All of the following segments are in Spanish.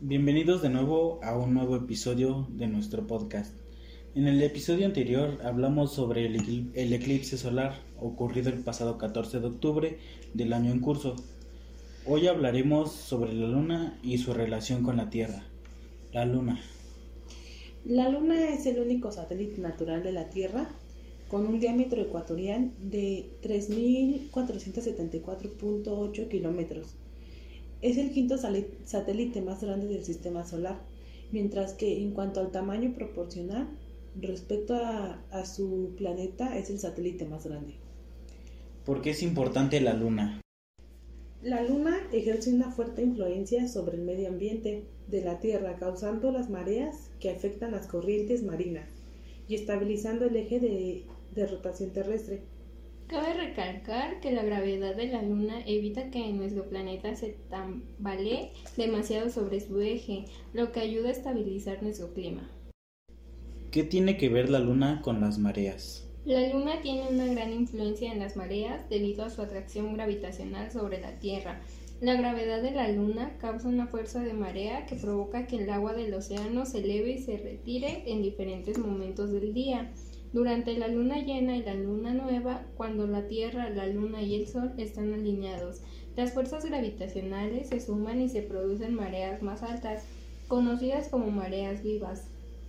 Bienvenidos de nuevo a un nuevo episodio de nuestro podcast. En el episodio anterior hablamos sobre el, eclipse solar ocurrido el pasado 14 de octubre del año en curso. Hoy hablaremos sobre la luna y su relación con la Tierra. La luna. La luna es el único satélite natural de la Tierra con un diámetro ecuatorial de 3.474.8 kilómetros es el quinto satélite más grande del sistema solar, mientras que en cuanto al tamaño proporcional respecto a, a su planeta es el satélite más grande. ¿Por qué es importante la Luna? La Luna ejerce una fuerte influencia sobre el medio ambiente de la Tierra, causando las mareas que afectan las corrientes marinas y estabilizando el eje de, de rotación terrestre. Cabe recalcar que la gravedad de la Luna evita que nuestro planeta se tambalee demasiado sobre su eje, lo que ayuda a estabilizar nuestro clima. ¿Qué tiene que ver la Luna con las mareas? La Luna tiene una gran influencia en las mareas debido a su atracción gravitacional sobre la Tierra. La gravedad de la Luna causa una fuerza de marea que provoca que el agua del océano se eleve y se retire en diferentes momentos del día. Durante la luna llena y la luna nueva, cuando la Tierra, la luna y el Sol están alineados, las fuerzas gravitacionales se suman y se producen mareas más altas, conocidas como mareas vivas.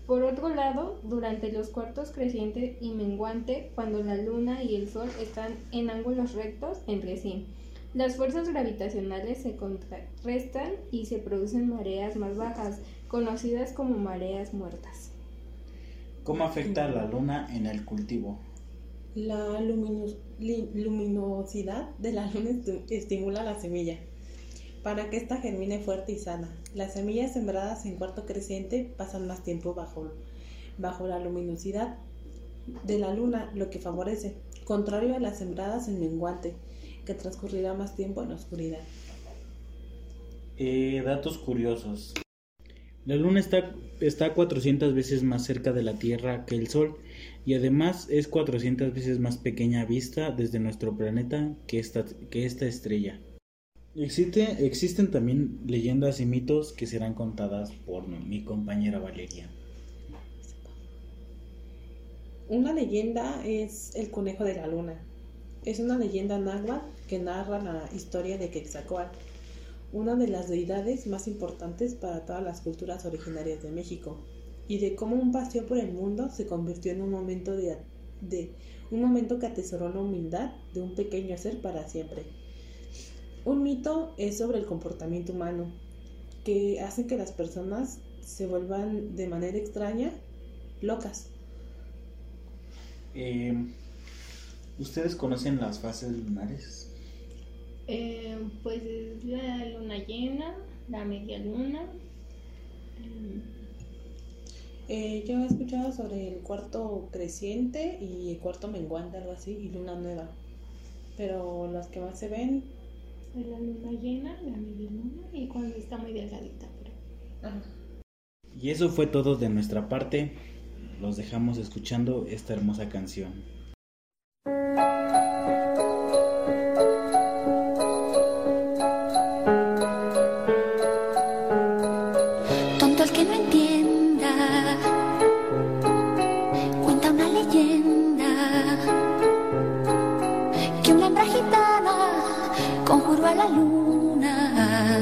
Por otro lado, durante los cuartos creciente y menguante, cuando la luna y el sol están en ángulos rectos entre sí, las fuerzas gravitacionales se contrarrestan y se producen mareas más bajas, conocidas como mareas muertas. ¿Cómo afecta la luna en el cultivo? La luminosidad de la luna estimula la semilla para que ésta germine fuerte y sana. Las semillas sembradas en cuarto creciente pasan más tiempo bajo, bajo la luminosidad de la luna, lo que favorece, contrario a las sembradas en menguante, que transcurrirá más tiempo en la oscuridad. Eh, datos curiosos. La Luna está, está 400 veces más cerca de la Tierra que el Sol y además es 400 veces más pequeña vista desde nuestro planeta que esta, que esta estrella. Existe, existen también leyendas y mitos que serán contadas por mi compañera Valeria. Una leyenda es el conejo de la luna. Es una leyenda náhuatl que narra la historia de Quetzalcóatl una de las deidades más importantes para todas las culturas originarias de México, y de cómo un paseo por el mundo se convirtió en un momento de, un momento que atesoró la humildad de un pequeño ser para siempre. Un mito es sobre el comportamiento humano, que hace que las personas se vuelvan de manera extraña locas. Eh, ¿Ustedes conocen las fases lunares? Eh, pues es la luna llena, la media luna. Eh, yo he escuchado sobre el cuarto creciente y el cuarto menguante, algo así, y luna nueva. Pero las que más se ven. Es la luna llena, la media luna y cuando está muy delgadita. Pero... Y eso fue todo de nuestra parte. Los dejamos escuchando esta hermosa canción.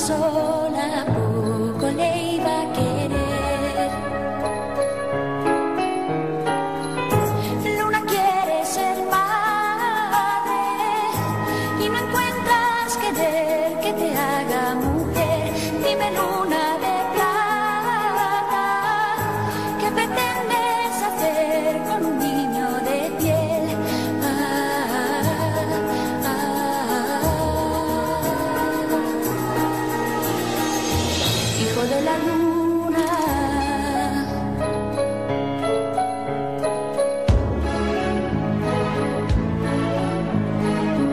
Sola, poco le iba a querer. Luna quiere ser madre y no encuentras querer que te haga mujer. Dime luna la luna.